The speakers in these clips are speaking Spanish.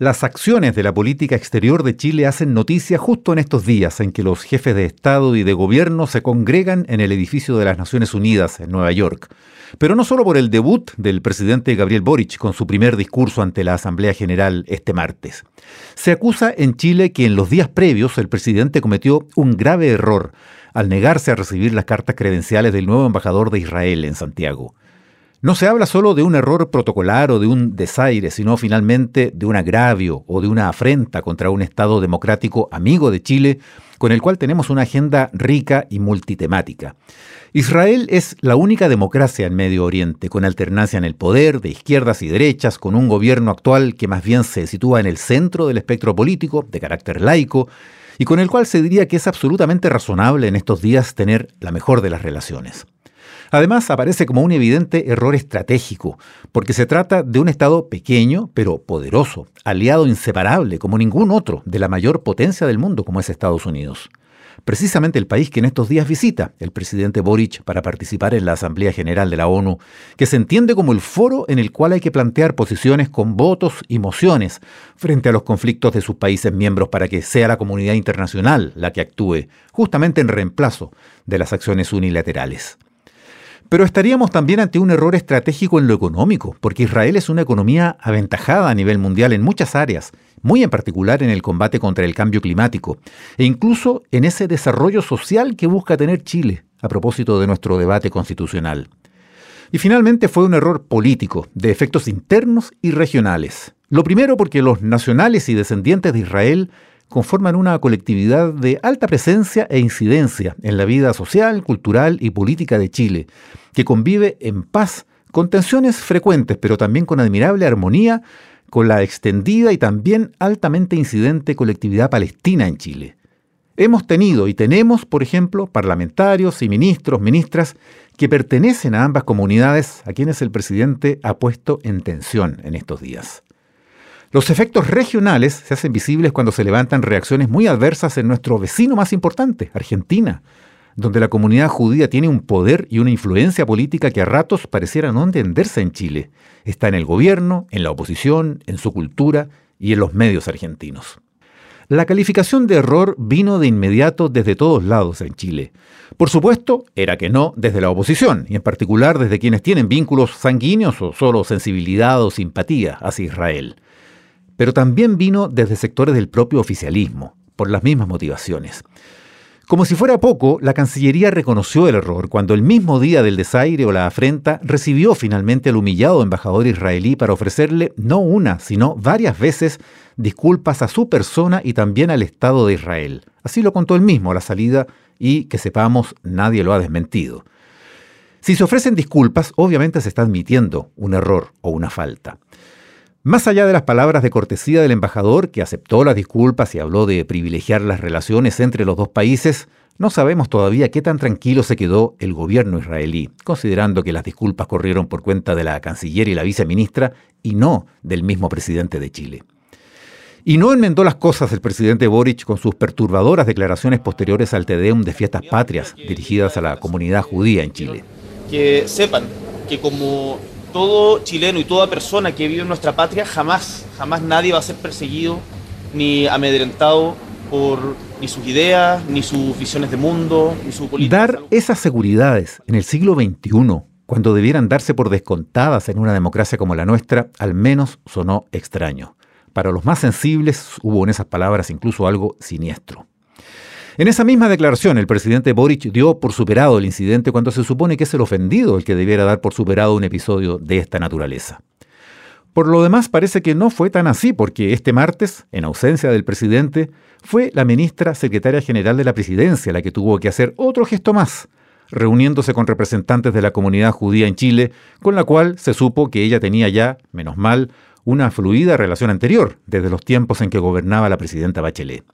Las acciones de la política exterior de Chile hacen noticia justo en estos días en que los jefes de Estado y de Gobierno se congregan en el edificio de las Naciones Unidas en Nueva York. Pero no solo por el debut del presidente Gabriel Boric con su primer discurso ante la Asamblea General este martes. Se acusa en Chile que en los días previos el presidente cometió un grave error al negarse a recibir las cartas credenciales del nuevo embajador de Israel en Santiago. No se habla solo de un error protocolar o de un desaire, sino finalmente de un agravio o de una afrenta contra un Estado democrático amigo de Chile, con el cual tenemos una agenda rica y multitemática. Israel es la única democracia en Medio Oriente, con alternancia en el poder, de izquierdas y derechas, con un gobierno actual que más bien se sitúa en el centro del espectro político, de carácter laico, y con el cual se diría que es absolutamente razonable en estos días tener la mejor de las relaciones. Además, aparece como un evidente error estratégico, porque se trata de un Estado pequeño, pero poderoso, aliado inseparable, como ningún otro, de la mayor potencia del mundo, como es Estados Unidos. Precisamente el país que en estos días visita el presidente Boric para participar en la Asamblea General de la ONU, que se entiende como el foro en el cual hay que plantear posiciones con votos y mociones frente a los conflictos de sus países miembros para que sea la comunidad internacional la que actúe, justamente en reemplazo de las acciones unilaterales. Pero estaríamos también ante un error estratégico en lo económico, porque Israel es una economía aventajada a nivel mundial en muchas áreas, muy en particular en el combate contra el cambio climático, e incluso en ese desarrollo social que busca tener Chile, a propósito de nuestro debate constitucional. Y finalmente fue un error político, de efectos internos y regionales. Lo primero porque los nacionales y descendientes de Israel conforman una colectividad de alta presencia e incidencia en la vida social, cultural y política de Chile, que convive en paz, con tensiones frecuentes, pero también con admirable armonía, con la extendida y también altamente incidente colectividad palestina en Chile. Hemos tenido y tenemos, por ejemplo, parlamentarios y ministros, ministras, que pertenecen a ambas comunidades a quienes el presidente ha puesto en tensión en estos días. Los efectos regionales se hacen visibles cuando se levantan reacciones muy adversas en nuestro vecino más importante, Argentina, donde la comunidad judía tiene un poder y una influencia política que a ratos pareciera no entenderse en Chile. Está en el gobierno, en la oposición, en su cultura y en los medios argentinos. La calificación de error vino de inmediato desde todos lados en Chile. Por supuesto, era que no desde la oposición, y en particular desde quienes tienen vínculos sanguíneos o solo sensibilidad o simpatía hacia Israel pero también vino desde sectores del propio oficialismo, por las mismas motivaciones. Como si fuera poco, la Cancillería reconoció el error cuando el mismo día del desaire o la afrenta recibió finalmente al humillado embajador israelí para ofrecerle no una, sino varias veces disculpas a su persona y también al Estado de Israel. Así lo contó él mismo a la salida y que sepamos nadie lo ha desmentido. Si se ofrecen disculpas, obviamente se está admitiendo un error o una falta. Más allá de las palabras de cortesía del embajador, que aceptó las disculpas y habló de privilegiar las relaciones entre los dos países, no sabemos todavía qué tan tranquilo se quedó el gobierno israelí, considerando que las disculpas corrieron por cuenta de la canciller y la viceministra y no del mismo presidente de Chile. Y no enmendó las cosas el presidente Boric con sus perturbadoras declaraciones posteriores al Tedeum de fiestas patrias dirigidas a la comunidad judía en Chile. Que sepan que como todo chileno y toda persona que vive en nuestra patria, jamás, jamás nadie va a ser perseguido ni amedrentado por ni sus ideas, ni sus visiones de mundo, ni su política. Dar esas seguridades en el siglo XXI, cuando debieran darse por descontadas en una democracia como la nuestra, al menos sonó extraño. Para los más sensibles hubo en esas palabras incluso algo siniestro. En esa misma declaración, el presidente Boric dio por superado el incidente cuando se supone que es el ofendido el que debiera dar por superado un episodio de esta naturaleza. Por lo demás, parece que no fue tan así, porque este martes, en ausencia del presidente, fue la ministra secretaria general de la presidencia la que tuvo que hacer otro gesto más, reuniéndose con representantes de la comunidad judía en Chile, con la cual se supo que ella tenía ya, menos mal, una fluida relación anterior, desde los tiempos en que gobernaba la presidenta Bachelet.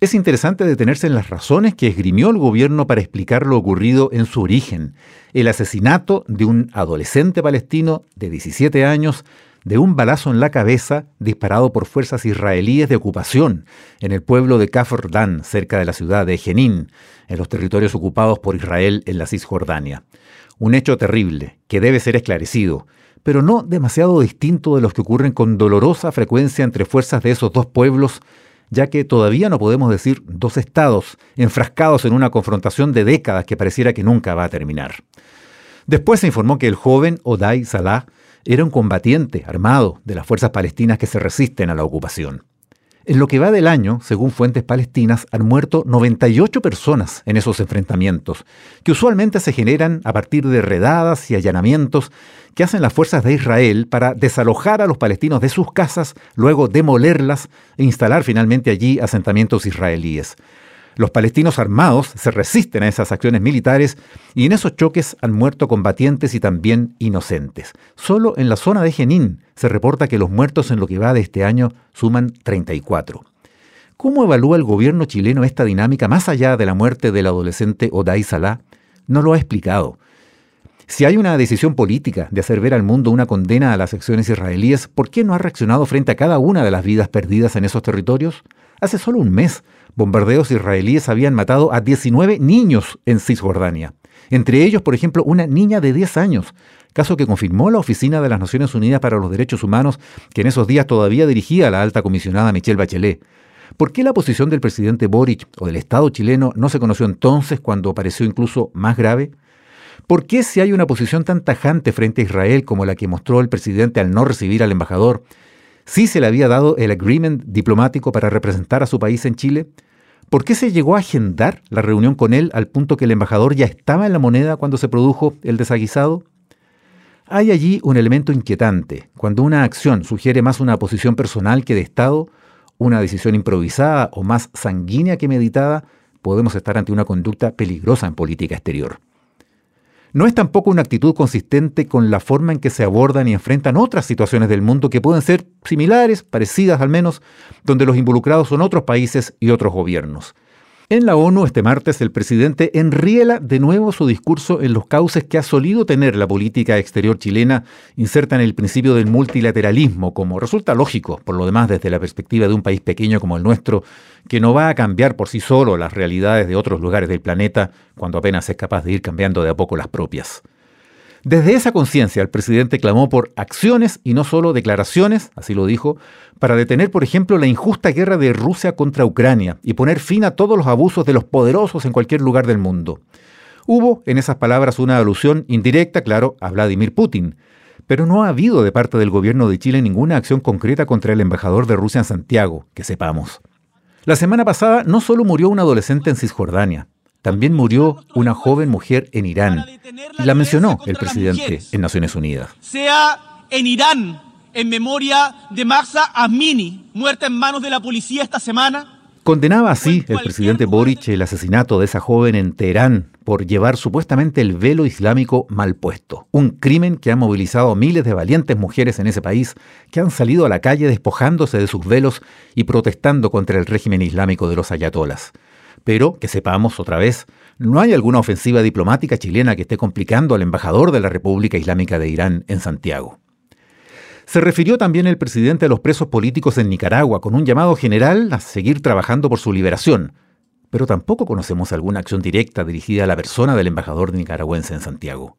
Es interesante detenerse en las razones que esgrimió el gobierno para explicar lo ocurrido en su origen, el asesinato de un adolescente palestino de 17 años de un balazo en la cabeza disparado por fuerzas israelíes de ocupación en el pueblo de Kafr Dan, cerca de la ciudad de Jenin, en los territorios ocupados por Israel en la Cisjordania. Un hecho terrible que debe ser esclarecido, pero no demasiado distinto de los que ocurren con dolorosa frecuencia entre fuerzas de esos dos pueblos ya que todavía no podemos decir dos estados enfrascados en una confrontación de décadas que pareciera que nunca va a terminar. Después se informó que el joven Odai Salah era un combatiente armado de las fuerzas palestinas que se resisten a la ocupación. En lo que va del año, según fuentes palestinas, han muerto 98 personas en esos enfrentamientos, que usualmente se generan a partir de redadas y allanamientos que hacen las fuerzas de Israel para desalojar a los palestinos de sus casas, luego demolerlas e instalar finalmente allí asentamientos israelíes. Los palestinos armados se resisten a esas acciones militares y en esos choques han muerto combatientes y también inocentes. Solo en la zona de Jenin se reporta que los muertos en lo que va de este año suman 34. ¿Cómo evalúa el gobierno chileno esta dinámica más allá de la muerte del adolescente Oday Salah? No lo ha explicado. Si hay una decisión política de hacer ver al mundo una condena a las acciones israelíes, ¿por qué no ha reaccionado frente a cada una de las vidas perdidas en esos territorios? Hace solo un mes, bombardeos israelíes habían matado a 19 niños en Cisjordania. Entre ellos, por ejemplo, una niña de 10 años, caso que confirmó la Oficina de las Naciones Unidas para los Derechos Humanos, que en esos días todavía dirigía la alta comisionada Michelle Bachelet. ¿Por qué la posición del presidente Boric o del Estado chileno no se conoció entonces cuando pareció incluso más grave? ¿Por qué si hay una posición tan tajante frente a Israel como la que mostró el presidente al no recibir al embajador, sí se le había dado el agreement diplomático para representar a su país en Chile? ¿Por qué se llegó a agendar la reunión con él al punto que el embajador ya estaba en la moneda cuando se produjo el desaguisado? Hay allí un elemento inquietante. Cuando una acción sugiere más una posición personal que de Estado, una decisión improvisada o más sanguínea que meditada, podemos estar ante una conducta peligrosa en política exterior. No es tampoco una actitud consistente con la forma en que se abordan y enfrentan otras situaciones del mundo que pueden ser similares, parecidas al menos, donde los involucrados son otros países y otros gobiernos. En la ONU este martes el presidente enriela de nuevo su discurso en los cauces que ha solido tener la política exterior chilena, inserta en el principio del multilateralismo, como resulta lógico, por lo demás desde la perspectiva de un país pequeño como el nuestro, que no va a cambiar por sí solo las realidades de otros lugares del planeta cuando apenas es capaz de ir cambiando de a poco las propias. Desde esa conciencia, el presidente clamó por acciones y no solo declaraciones, así lo dijo, para detener, por ejemplo, la injusta guerra de Rusia contra Ucrania y poner fin a todos los abusos de los poderosos en cualquier lugar del mundo. Hubo en esas palabras una alusión indirecta, claro, a Vladimir Putin, pero no ha habido de parte del gobierno de Chile ninguna acción concreta contra el embajador de Rusia en Santiago, que sepamos. La semana pasada no solo murió un adolescente en Cisjordania, también murió una joven mujer en Irán. Y la mencionó el presidente en Naciones Unidas. Sea en Irán, en memoria de Mahsa Amini, muerta en manos de la policía esta semana. Condenaba así el presidente Boric el asesinato de esa joven en Teherán por llevar supuestamente el velo islámico mal puesto. Un crimen que ha movilizado a miles de valientes mujeres en ese país que han salido a la calle despojándose de sus velos y protestando contra el régimen islámico de los ayatolas. Pero, que sepamos otra vez, no hay alguna ofensiva diplomática chilena que esté complicando al embajador de la República Islámica de Irán en Santiago. Se refirió también el presidente a los presos políticos en Nicaragua con un llamado general a seguir trabajando por su liberación, pero tampoco conocemos alguna acción directa dirigida a la persona del embajador nicaragüense en Santiago.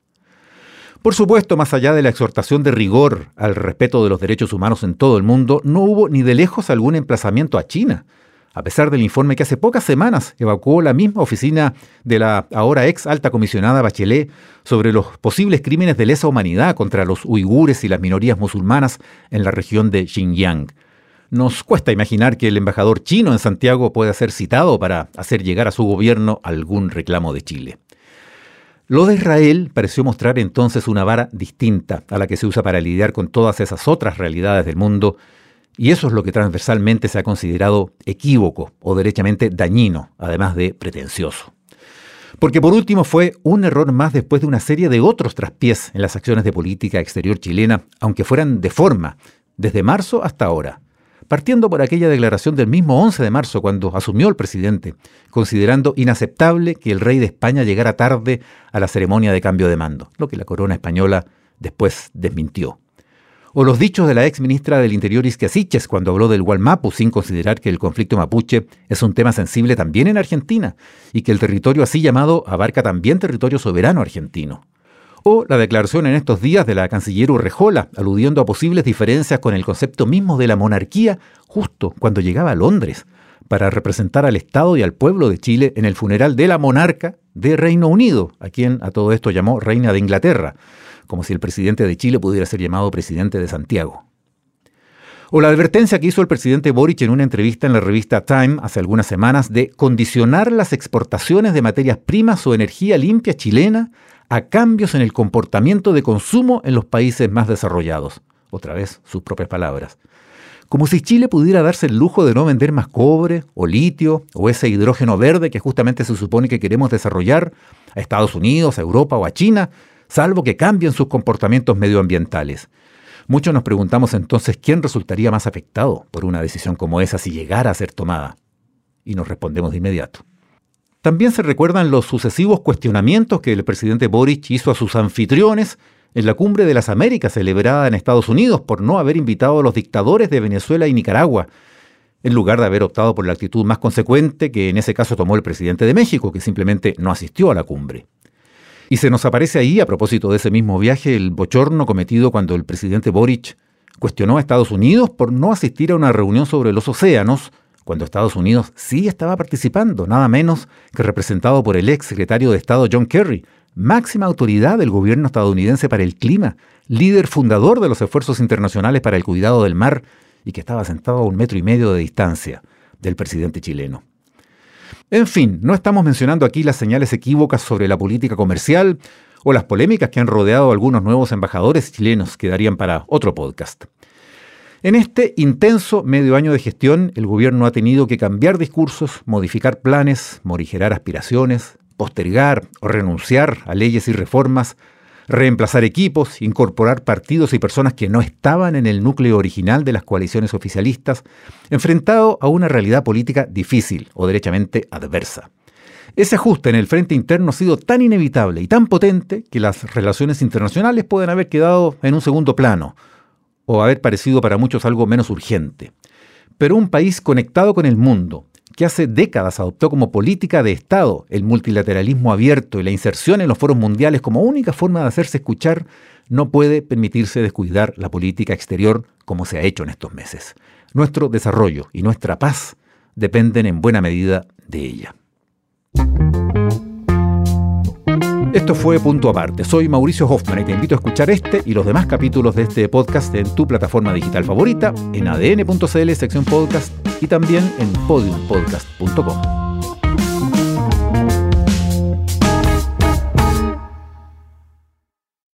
Por supuesto, más allá de la exhortación de rigor al respeto de los derechos humanos en todo el mundo, no hubo ni de lejos algún emplazamiento a China, a pesar del informe que hace pocas semanas evacuó la misma oficina de la ahora ex alta comisionada Bachelet sobre los posibles crímenes de lesa humanidad contra los uigures y las minorías musulmanas en la región de Xinjiang. Nos cuesta imaginar que el embajador chino en Santiago pueda ser citado para hacer llegar a su gobierno algún reclamo de Chile. Lo de Israel pareció mostrar entonces una vara distinta a la que se usa para lidiar con todas esas otras realidades del mundo y eso es lo que transversalmente se ha considerado equívoco o derechamente dañino, además de pretencioso. Porque por último fue un error más después de una serie de otros traspiés en las acciones de política exterior chilena, aunque fueran de forma, desde marzo hasta ahora. partiendo por aquella declaración del mismo 11 de marzo cuando asumió el presidente, considerando inaceptable que el rey de España llegara tarde a la ceremonia de cambio de mando, lo que la corona española después desmintió. O los dichos de la ex ministra del Interior Isquia cuando habló del Gualmapu sin considerar que el conflicto mapuche es un tema sensible también en Argentina y que el territorio así llamado abarca también territorio soberano argentino. O la declaración en estos días de la canciller Urrejola, aludiendo a posibles diferencias con el concepto mismo de la monarquía justo cuando llegaba a Londres para representar al Estado y al pueblo de Chile en el funeral de la monarca de Reino Unido, a quien a todo esto llamó Reina de Inglaterra, como si el presidente de Chile pudiera ser llamado presidente de Santiago. O la advertencia que hizo el presidente Boric en una entrevista en la revista Time hace algunas semanas de condicionar las exportaciones de materias primas o energía limpia chilena a cambios en el comportamiento de consumo en los países más desarrollados. Otra vez, sus propias palabras. Como si Chile pudiera darse el lujo de no vender más cobre o litio o ese hidrógeno verde que justamente se supone que queremos desarrollar a Estados Unidos, a Europa o a China, salvo que cambien sus comportamientos medioambientales. Muchos nos preguntamos entonces quién resultaría más afectado por una decisión como esa si llegara a ser tomada. Y nos respondemos de inmediato. También se recuerdan los sucesivos cuestionamientos que el presidente Boric hizo a sus anfitriones en la cumbre de las Américas celebrada en Estados Unidos por no haber invitado a los dictadores de Venezuela y Nicaragua, en lugar de haber optado por la actitud más consecuente que en ese caso tomó el presidente de México, que simplemente no asistió a la cumbre. Y se nos aparece ahí, a propósito de ese mismo viaje, el bochorno cometido cuando el presidente Boric cuestionó a Estados Unidos por no asistir a una reunión sobre los océanos, cuando Estados Unidos sí estaba participando, nada menos que representado por el ex secretario de Estado John Kerry, máxima autoridad del gobierno estadounidense para el clima, líder fundador de los esfuerzos internacionales para el cuidado del mar y que estaba sentado a un metro y medio de distancia del presidente chileno. En fin, no estamos mencionando aquí las señales equívocas sobre la política comercial o las polémicas que han rodeado a algunos nuevos embajadores chilenos que darían para otro podcast. En este intenso medio año de gestión, el gobierno ha tenido que cambiar discursos, modificar planes, morigerar aspiraciones, postergar o renunciar a leyes y reformas reemplazar equipos, incorporar partidos y personas que no estaban en el núcleo original de las coaliciones oficialistas, enfrentado a una realidad política difícil o derechamente adversa. Ese ajuste en el frente interno ha sido tan inevitable y tan potente que las relaciones internacionales pueden haber quedado en un segundo plano, o haber parecido para muchos algo menos urgente. Pero un país conectado con el mundo, que hace décadas adoptó como política de Estado el multilateralismo abierto y la inserción en los foros mundiales como única forma de hacerse escuchar, no puede permitirse descuidar la política exterior como se ha hecho en estos meses. Nuestro desarrollo y nuestra paz dependen en buena medida de ella. Esto fue Punto Aparte. Soy Mauricio Hoffman y te invito a escuchar este y los demás capítulos de este podcast en tu plataforma digital favorita, en adn.cl, sección podcast y también en podiumpodcast.com.